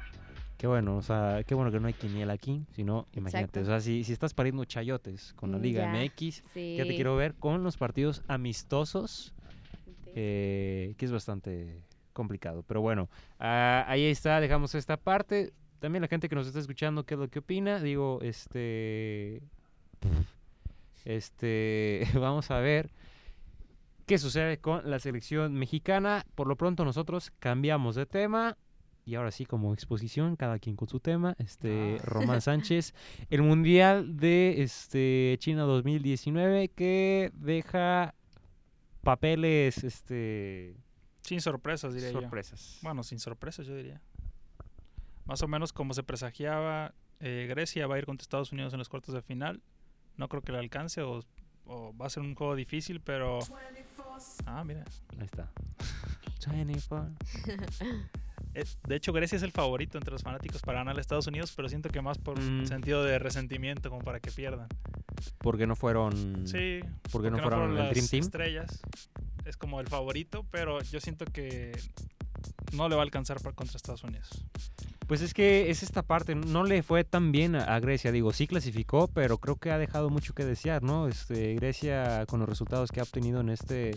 Qué bueno, o sea, qué bueno que no hay quiniela aquí, sino, imagínate, Exacto. o sea, si, si estás pariendo chayotes con la Mm, Liga ya. MX, Sí. ya te quiero ver con los partidos amistosos, eh, que es bastante complicado. Pero bueno, ah, ahí está, dejamos esta parte. También la gente que nos está escuchando, ¿qué es lo que opina? Digo, este... Este, vamos a ver qué sucede con la selección mexicana. Por lo pronto nosotros cambiamos de tema. Y ahora sí, como exposición, cada quien con su tema. Este, Ah. Román Sánchez, el Mundial de este, China 2019 que deja papeles, este, Sin sorpresas, diría yo. sorpresas. Bueno, sin sorpresas, yo diría. Más o menos como se presagiaba, eh, Grecia va a ir contra Estados Unidos en los cuartos de final. No creo que le alcance o, o va a ser un juego difícil, pero... Ah, mira. Ahí está. 24. Eh, de hecho, Grecia es el favorito entre los fanáticos para ganar a Estados Unidos, pero siento que más por Mm. sentido de resentimiento, como para que pierdan. Porque no fueron. Sí, Porque no fueron el las Dream Team. estrellas. Es como el favorito, pero yo siento que no le va a alcanzar para contra Estados Unidos. Pues es que es esta parte, no le fue tan bien a, a Grecia, digo, sí clasificó, pero creo que ha dejado mucho que desear, ¿no? Este, Grecia con los resultados que ha obtenido en este,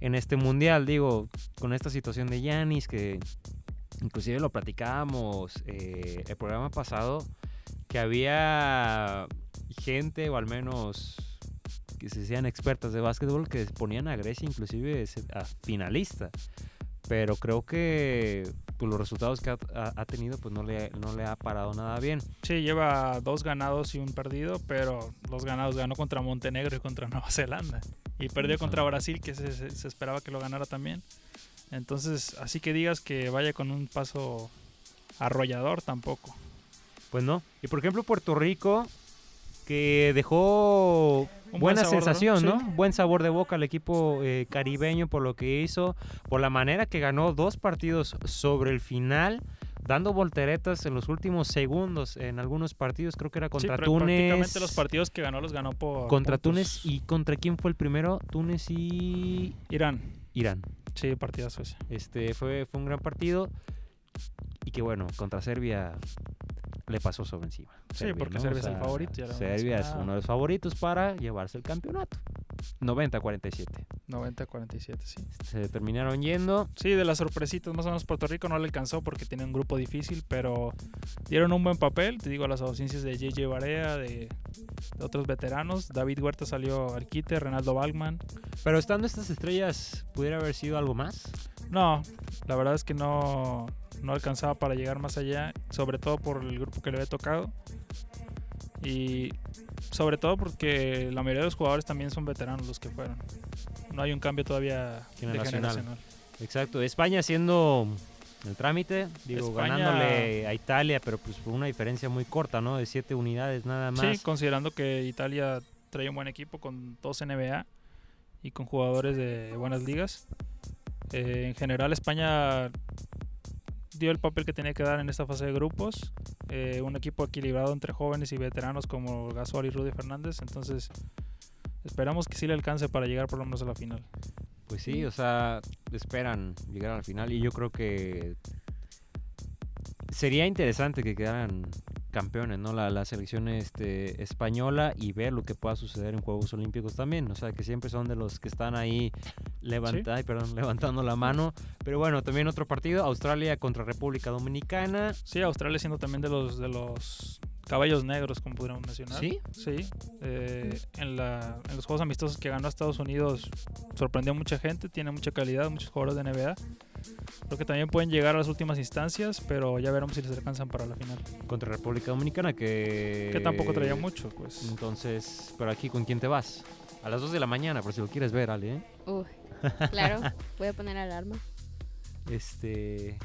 en este mundial, digo, con esta situación de Yanis, que inclusive lo platicábamos eh, el programa pasado, que había gente, o al menos que se decían expertas de básquetbol, que ponían a Grecia inclusive a finalista. Pero creo que pues, los resultados que ha, ha- tenido pues no le, no le ha parado nada bien. Sí, lleva dos ganados y un perdido, pero los ganados ganó contra Montenegro y contra Nueva Zelanda. Y perdió contra. Brasil, que se- se esperaba que lo ganara también. Entonces, así que digas que vaya con un paso arrollador tampoco. Pues no. Y por ejemplo Puerto Rico, que dejó Un buen buena sabor sensación, ¿no? sí. Buen sabor de boca al equipo eh, caribeño por lo que hizo, por la manera que ganó dos partidos sobre el final, dando volteretas en los últimos segundos en algunos partidos, creo que era Sí, contra pr- Túnez. prácticamente los partidos que ganó los ganó por Contra puntos. Túnez y contra quién fue el primero? Túnez y Irán. Irán. Sí, partidazo ese. Este fue, fue un gran partido. Y que bueno, contra Serbia le pasó sobre encima. Sí, porque Serbia es el favorito, ya Serbia es uno de los favoritos para llevarse el campeonato. 90-47. 90-47, sí. Se terminaron yendo. Sí, de las sorpresitas, más o menos Puerto Rico no le alcanzó porque tiene un grupo difícil, pero dieron un buen papel. Te digo, las ausencias de JJ Barea, de, de otros veteranos. David Huerta salió al quite, Renaldo Balman. Pero estando estas estrellas, ¿pudiera haber sido algo más? No, la verdad es que no, no alcanzaba para llegar más allá, sobre todo por el grupo que le había tocado. Y sobre todo porque la mayoría de los jugadores también son veteranos los que fueron. No hay un cambio todavía de Generacional. generacional. Exacto. España haciendo el trámite, digo, España- ganándole a Italia, pero pues por una diferencia muy corta, ¿no? De siete unidades nada más. Sí, considerando que Italia trae un buen equipo con dos NBA y con jugadores de buenas ligas. Eh, en general España dio el papel que tenía que dar en esta fase de grupos. Eh, un equipo equilibrado entre jóvenes y veteranos como Gasol y Rudy Fernández. Entonces esperamos que sí le alcance para llegar por lo menos a la final. Pues sí, o sea, esperan llegar al final y yo creo que sería interesante que quedaran campeones, ¿no? La, la selección este, española y ver lo que pueda suceder en Juegos Olímpicos también. O sea, que siempre son de los que están ahí levanta- perdón, levantando la mano. Pero bueno, también otro partido, Australia contra República Dominicana. Sí, Australia siendo también de los de los caballos negros, como podríamos mencionar. ¿Sí? Sí, eh, en, la, en los juegos amistosos que ganó Estados Unidos sorprendió a mucha gente, tiene mucha calidad, muchos jugadores de NBA. Creo que también pueden llegar a las últimas instancias, pero ya veremos si les alcanzan para la final. Contra República Dominicana, que... Que tampoco traía mucho, pues. Entonces, pero aquí, ¿con quién te vas? A las 2 de la mañana, por si lo quieres ver, Ale. ¿eh? Uh, claro, voy a poner alarma. Este...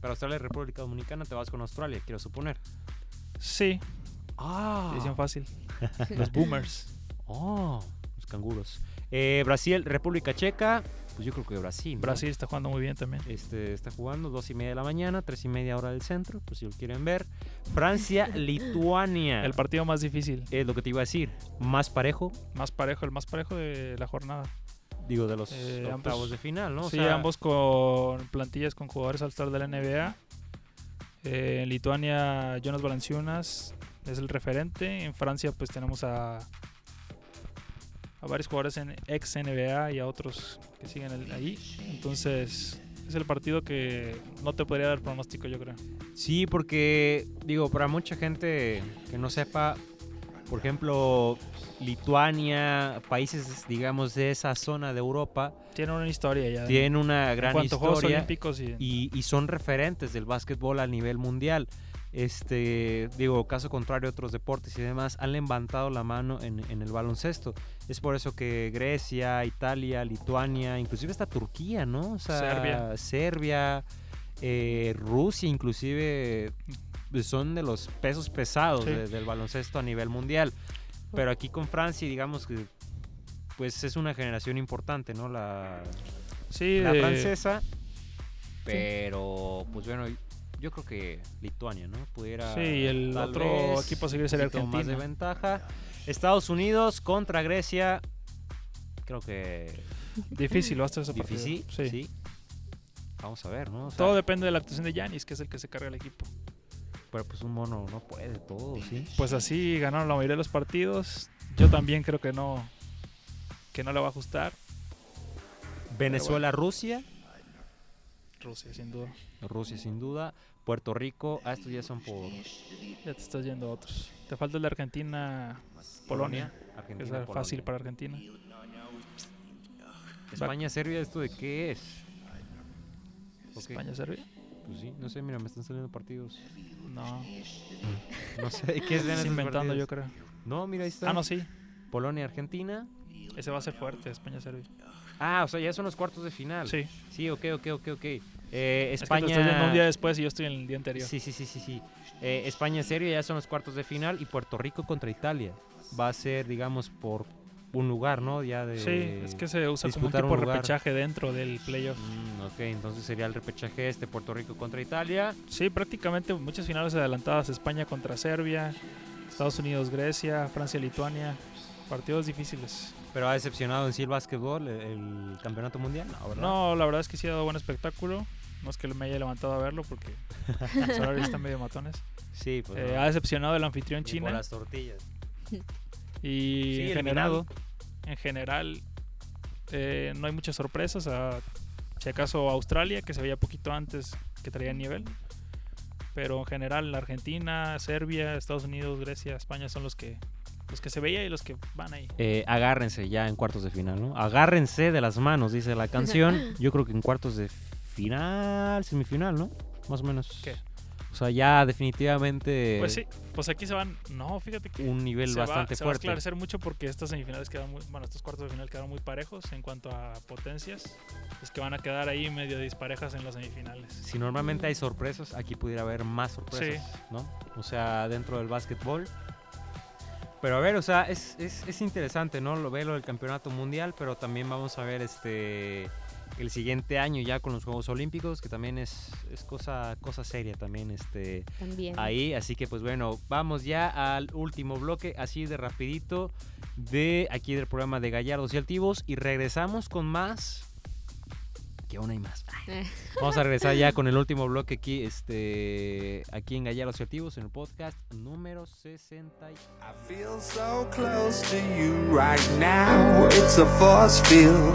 Para Australia y República Dominicana te vas con Australia, quiero suponer. Sí, Ah. decisión fácil. Los boomers. Oh, los canguros. Eh, Brasil, República Checa. Pues yo creo que Brasil. ¿no? Brasil está jugando muy bien también. Este, está jugando dos y media de la mañana, tres y media hora del centro, pues si lo quieren ver. Francia, Lituania. El partido más difícil, es lo que te iba a decir. Más parejo, más parejo, el más parejo de la jornada. digo, de los Eh, octavos ambos- de final, ¿no? O sí, sea, ambos con plantillas con jugadores al estar de la NBA. Eh, en Lituania, Jonas Valanciunas es el referente. En Francia, pues tenemos a, a varios jugadores en ex NBA y a otros que siguen ahí. Entonces, es el partido que no te podría dar pronóstico, yo creo. Sí, porque, digo, para mucha gente que no sepa, por ejemplo, Lituania, países, digamos, de esa zona de Europa, Tiene una historia ya. tienen una en gran cuanto a Juegos historia. Olímpicos y, y, y son referentes del básquetbol a nivel mundial. Este, digo, caso contrario, otros deportes y demás han levantado la mano en, en el baloncesto. Es por eso que Grecia, Italia, Lituania, inclusive hasta Turquía, ¿no? O sea, Serbia. Serbia, eh, Rusia, inclusive son de los pesos pesados Sí. de- del baloncesto a nivel mundial. Pero aquí con Francia, digamos que pues es una generación importante, ¿no? La, sí, la de- francesa. Pero, pues bueno, yo creo que Lituania, ¿no? Pudiera. Sí, y el otro equipo seguir sería poquito más de Argentina. ventaja. Estados Unidos contra Grecia. Creo que difícil va a estar ese difícil. Sí. Sí. Vamos a ver, ¿no? O sea, Todo depende de la actuación de Yanis, que es el que se carga el equipo. Pero pues un mono no puede todo, ¿sí? Pues así ganaron la mayoría de los partidos. Yo también creo que no que no le va a ajustar. Venezuela, Rusia. Rusia, sin duda. Rusia, sin duda. Puerto Rico. Ah, estos ya son por Ya te estás yendo a otros. Te falta el de Argentina, Polonia, es fácil para Argentina. España, Serbia, ¿esto de qué es? España, Serbia. Pues sí, no sé, mira, me están saliendo partidos. No, No sé qué es estás inventando yo creo. No, mira, ahí está. Ah, no, sí. Polonia, Argentina. Ese va a ser fuerte, España, Serbia. Ah, o sea, ya son los cuartos de final. Sí. Sí, ok, ok, ok, ok. Eh, Es que España. estás un día después y yo estoy en el día anterior. Sí, sí, sí, sí, sí. Eh, España, Serbia ya son los cuartos de final y Puerto Rico contra Italia. Va a ser, digamos, por un lugar, ¿no? Ya de. Sí, es que se usa como un tipo de repechaje dentro del playoff. Mm, ok, entonces sería el repechaje este, Puerto Rico contra Italia. Sí, prácticamente muchas finales adelantadas. España contra Serbia, Estados Unidos, Grecia, Francia, Lituania. Partidos difíciles. Pero ha decepcionado en sí el básquetbol, el, el campeonato mundial. No. No, la verdad es que sí ha dado buen espectáculo. No es que me haya levantado a verlo porque los horarios están medio matones. Sí, pues. Eh, no. ha decepcionado el anfitrión China. las tortillas. Y Sí, eliminado. En general eh, no hay muchas sorpresas. a- si acaso Australia, que se veía poquito antes que traía nivel. Pero en general Argentina, Serbia, Estados Unidos, Grecia, España son los que los que se veía y los que van ahí. Eh, agárrense ya en cuartos de final, ¿no? Agárrense de las manos, dice la canción. Yo creo que en cuartos de final, semifinal, ¿no? Más o menos. ¿Qué? O sea, ya definitivamente Pues sí, pues aquí se van. No, fíjate que un nivel se, va, bastante se va a fuerte. esclarecer mucho porque estas semifinales quedaron muy, bueno, estos cuartos de final quedaron muy parejos en cuanto a potencias. Es que van a quedar ahí medio disparejas en las semifinales. Si normalmente hay sorpresas, aquí pudiera haber más sorpresas, ¿no? O sea, dentro del básquetbol. Pero a ver, o sea, es, es, es interesante, ¿no? Lo ve lo del campeonato mundial, pero también vamos a ver este el siguiente año ya con los Juegos Olímpicos, que también es, es cosa, cosa seria también este También. ahí. Así que pues bueno, vamos ya al último bloque, así de rapidito, de aquí del programa de Gallardos y Altivos. Y regresamos con más. Que aún hay más. Vamos a regresar ya con el último bloque aquí, este, aquí en Gallardos y Altivos, en el podcast número 60. I feel so close to you right now. It's a force field.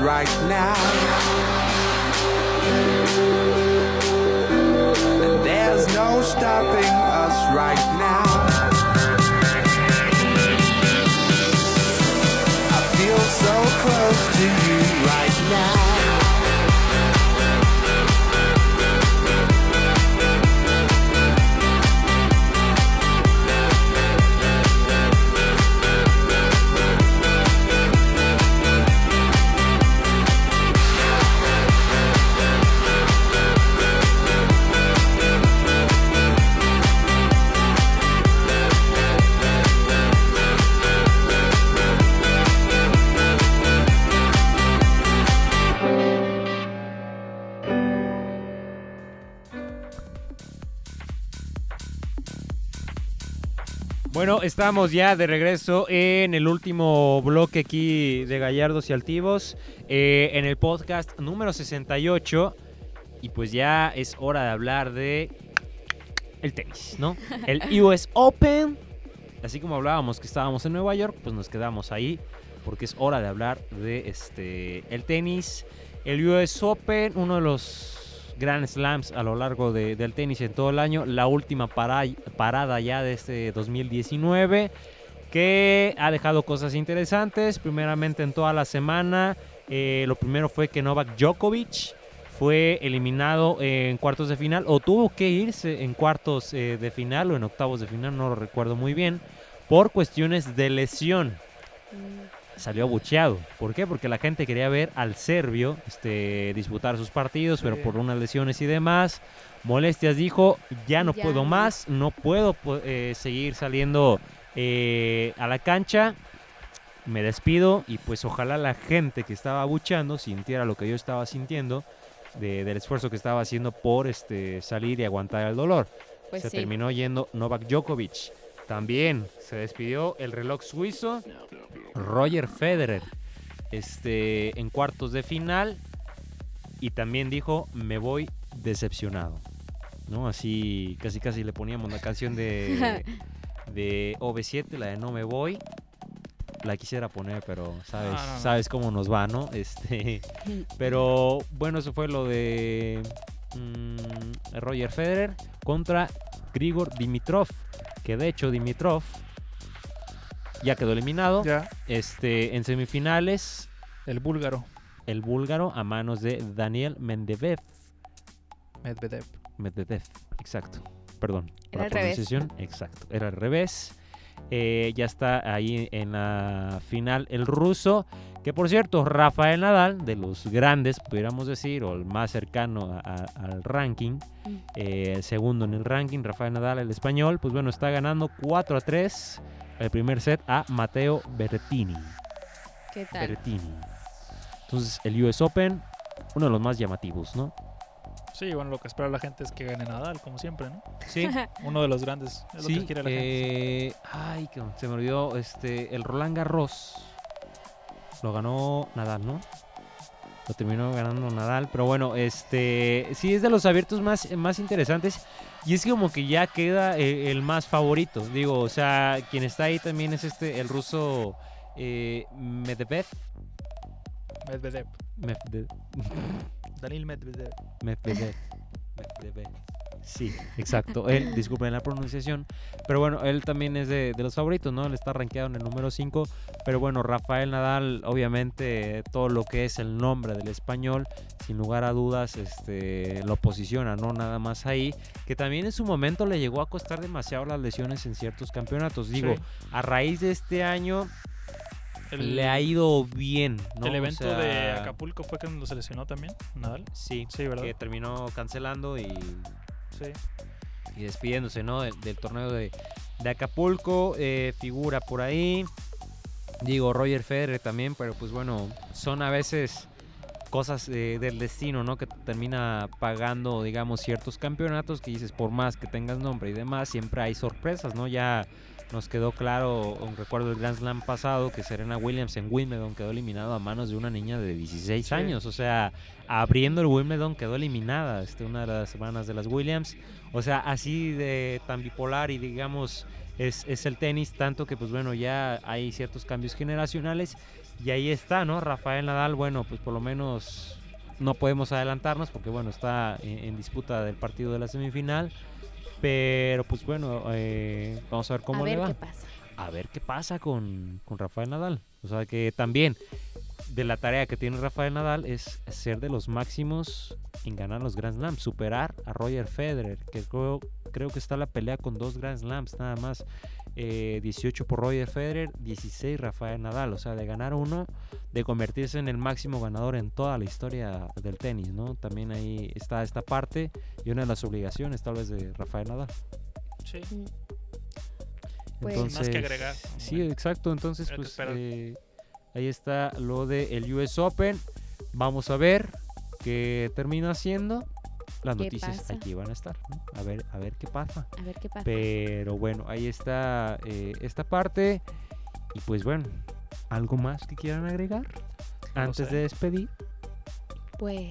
Right now. Bueno, estamos ya de regreso en el último bloque aquí de Gallardos y Altivos, eh, en el podcast número 68. Y pues ya es hora de hablar de el tenis, ¿no? El US Open. Así como hablábamos que estábamos en Nueva York, pues nos quedamos ahí porque es hora de hablar de este el tenis, el US Open, uno de los Grand Slams a lo largo de- del tenis en todo el año. La última para- parada ya de este 2019 que ha dejado cosas interesantes. Primeramente en toda la semana, eh, lo primero fue que Novak Djokovic fue eliminado en cuartos de final o tuvo que irse en cuartos eh, de final o en octavos de final, no lo recuerdo muy bien, por cuestiones de lesión salió abucheado. ¿Por qué? Porque la gente quería ver al serbio este, disputar sus partidos, pero por unas lesiones y demás, molestias dijo, ya no Ya puedo más, no puedo eh, seguir saliendo eh, a la cancha. Me despido y pues ojalá la gente que estaba abucheando sintiera lo que yo estaba sintiendo de- del esfuerzo que estaba haciendo por este, salir y aguantar el dolor. Pues se sí. terminó yendo Novak Djokovic. También se despidió el reloj suizo Roger Federer este, en cuartos de final y también dijo me voy decepcionado. ¿No? Así casi casi le poníamos la canción de, de OV7, la de No me voy. La quisiera poner, pero sabes, No, no, no. sabes cómo nos va, ¿no? Este, pero bueno, eso fue lo de mm, Roger Federer contra Grigor Dimitrov. Que de hecho Dimitrov ya quedó eliminado. Ya, Este, en semifinales, el búlgaro, el búlgaro a manos de Daniel Mendevev. Medvedev. Medvedev, exacto. Perdón. por Era la al revés. pronunciación. Exacto. Era al revés. eh, ya está ahí en la final el ruso. Que por cierto, Rafael Nadal, de los grandes, pudiéramos decir, o el más cercano a- a- al ranking, Mm. eh, el segundo en el ranking, Rafael Nadal, el español, pues bueno, está ganando 4 a 3 el primer set a Mateo Berrettini. ¿Qué tal? Berrettini. Entonces, el US Open, uno de los más llamativos, ¿no? Sí, bueno, lo que espera la gente es que gane Nadal, como siempre, ¿no? Sí, Uno de los grandes. Es lo sí. que quiere la gente. eh, ay, que se me olvidó, este, el Roland Garros lo ganó Nadal, ¿no? Lo terminó ganando Nadal, pero bueno, este, sí es de los abiertos más, más interesantes y es como que ya queda eh, el más favorito, digo, o sea, quien está ahí también es este, el ruso eh, Medvedev, Medvedev. Medvedev, Danil Medvedev. Medvedev. Medvedev. Sí, exacto. Él, disculpen la pronunciación. Pero bueno, él también es de, de los favoritos, ¿no? Él está rankeado en el número 5. Pero bueno, Rafael Nadal, obviamente, todo lo que es el nombre del español, sin lugar a dudas, este, lo posiciona, ¿no? Nada más ahí. Que también en su momento le llegó a costar demasiado las lesiones en ciertos campeonatos. Digo, Sí. a raíz de este año El, le ha ido bien, ¿no? el O evento sea, de Acapulco fue cuando se lesionó también, Nadal. Sí, Sí, ¿verdad? que terminó cancelando y Y despidiéndose ¿no? del, torneo de, Acapulco. eh, figura por ahí. Digo, Roger Federer también, pero pues bueno, son a veces cosas eh, del destino, ¿no? Que te termina pagando, digamos, ciertos campeonatos que dices, por más que tengas nombre y demás, siempre hay sorpresas, ¿no? Ya nos quedó claro, un recuerdo del Grand Slam pasado, que Serena Williams en Wimbledon quedó eliminada a manos de una niña de 16 Sí. años, o sea, abriendo el Wimbledon quedó eliminada este, una de las hermanas de las Williams. O sea, así de tan bipolar y digamos es, es el tenis, tanto que pues bueno, ya hay ciertos cambios generacionales y ahí está, ¿no? Rafael Nadal, bueno, pues por lo menos no podemos adelantarnos porque bueno, está en, en disputa del partido de la semifinal. Pero pues bueno, eh, vamos a ver cómo a le ver va qué pasa. a ver qué pasa con, con Rafael Nadal. O sea que también de la tarea que tiene Rafael Nadal es ser de los máximos en ganar los Grand Slams, superar a Roger Federer, que creo, creo que está la pelea con dos Grand Slams nada más. Eh, 18 por Roger Federer, 16 Rafael Nadal, o sea, de ganar uno, de convertirse en el máximo ganador en toda la historia del tenis, ¿no? También ahí está esta parte y una de las obligaciones tal vez de Rafael Nadal. Sí. Mm. Pues- más que agregar. Sí, exacto. Entonces, pues eh, ahí está lo de el US Open. Vamos a ver qué termina haciendo. Las ¿Qué noticias pasa? aquí van a estar. ¿no? A ver, a ver qué pasa. A ver qué pasa. Pero bueno, ahí está eh, esta parte. Y pues bueno, ¿algo más que quieran agregar? No Antes sé. de despedir. Pues.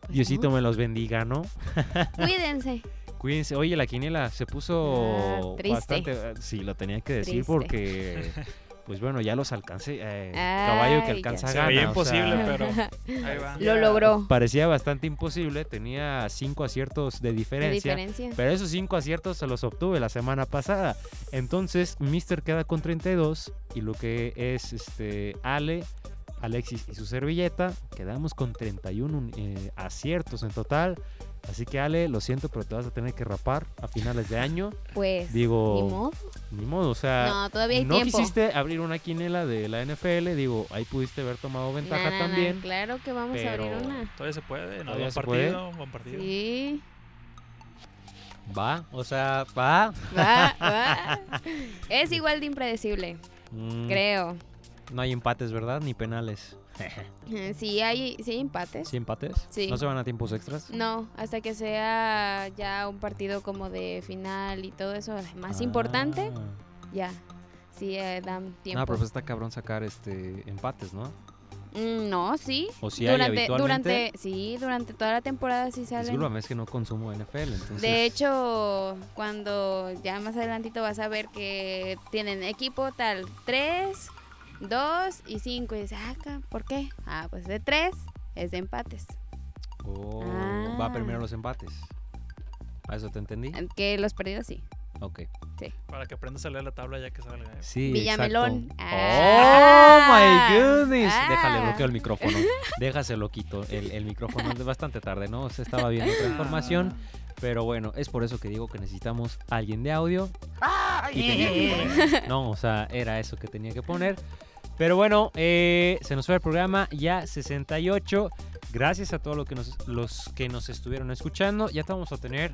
pues Diosito no. me los bendiga, ¿no? Cuídense. Cuídense. Oye, la quiniela se puso Ah, triste. bastante. eh, Sí, lo tenía que decir Triste. porque. Pues bueno, ya los alcancé. eh, caballo que alcanza Se gana. veía o imposible, sea, pero ahí va. Lo logró. Parecía bastante imposible. Tenía cinco aciertos de ¿Qué diferencia. diferencia? Pero esos cinco aciertos se los obtuve la semana pasada. Entonces, Mister queda con 32. Y lo que es este Ale, Alexis y su servilleta, quedamos con 31 eh, aciertos en total. Así que Ale, lo siento, pero te vas a tener que rapar a finales de año. Pues. Digo, Ni modo. ni modo, o sea, No, todavía hay no tiempo. quisiste abrir una quinela de la NFL, digo, ahí pudiste haber tomado ventaja Na, na, na, también. Claro que vamos a abrir una. Todavía se puede. No, Todavía buen se partido, buen partido. Sí. Va, o sea, va. Va, va. Es igual de impredecible, Mm, creo. No hay empates, ¿verdad? Ni penales. Sí hay, sí hay empates. ¿Sí empates? Sí. ¿No se van a tiempos extras? No, hasta que sea ya un partido como de final y todo eso más importante, Ah. ya. Sí, eh, dan tiempo. No, pero pues está cabrón sacar este empates, ¿no? Mm, no, sí. O si hay durante, habitualmente. durante, sí, durante toda la temporada sí salen. Discúlpame, es que no consumo NFL, entonces... De hecho, cuando ya más adelantito vas a ver que tienen equipo tal 3, 2 y 5 y dices, ah, ¿por qué? Ah, pues de 3 es de empates. Oh, Ah. va primero los empates. ¿A eso te entendí? Que los perdidos sí. Ok. Para que aprendas a leer la tabla ya que salga. Sí, Villamelón. exacto. Ah. ¡Oh, my goodness! Ah. Déjale, bloqueo el micrófono. Déjaselo quito. El, el micrófono es bastante tarde, ¿no? Se estaba viendo otra información. Pero bueno, es por eso que digo que necesitamos alguien de audio. y tenía que poner. No, o sea, era eso que tenía que poner. Pero bueno, eh, se nos fue el programa ya 68. Gracias a todos los que nos, los que nos estuvieron escuchando. Ya te vamos a tener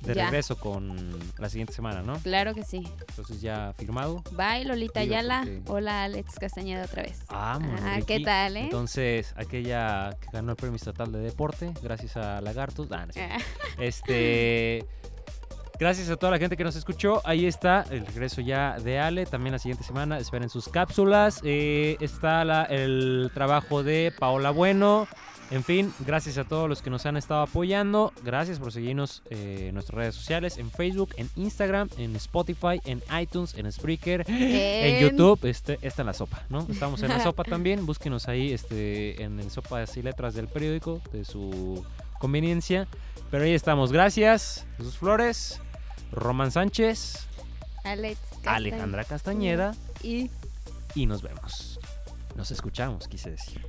de Ya. regreso con la siguiente semana, ¿no? Claro que sí. Entonces ya firmado. Bye, Lolita Digo, Ayala. porque- Hola, Alex Castañeda otra vez. Vámonos, Ah, ¿qué tal, eh? Entonces, aquella que ganó el premio estatal de deporte, gracias a Lagartos. Ah, no. Ah, Este. Gracias a toda la gente que nos escuchó. Ahí está el regreso ya de Ale. También la siguiente semana esperen sus cápsulas. Eh, está la- el trabajo de Paola Bueno. En fin, gracias a todos los que nos han estado apoyando. Gracias por seguirnos eh, en nuestras redes sociales, en Facebook, en Instagram, en Spotify, en iTunes, en Spreaker, en En- YouTube. Este, esta es la sopa, ¿no? Estamos en la sopa también. Búsquenos ahí este, en el sopas y letras del periódico de su conveniencia. Pero ahí estamos. Gracias, Jesús Flores, Román Sánchez, Alex. Alejandra Castañeda Y y nos vemos. Nos escuchamos, quise decir.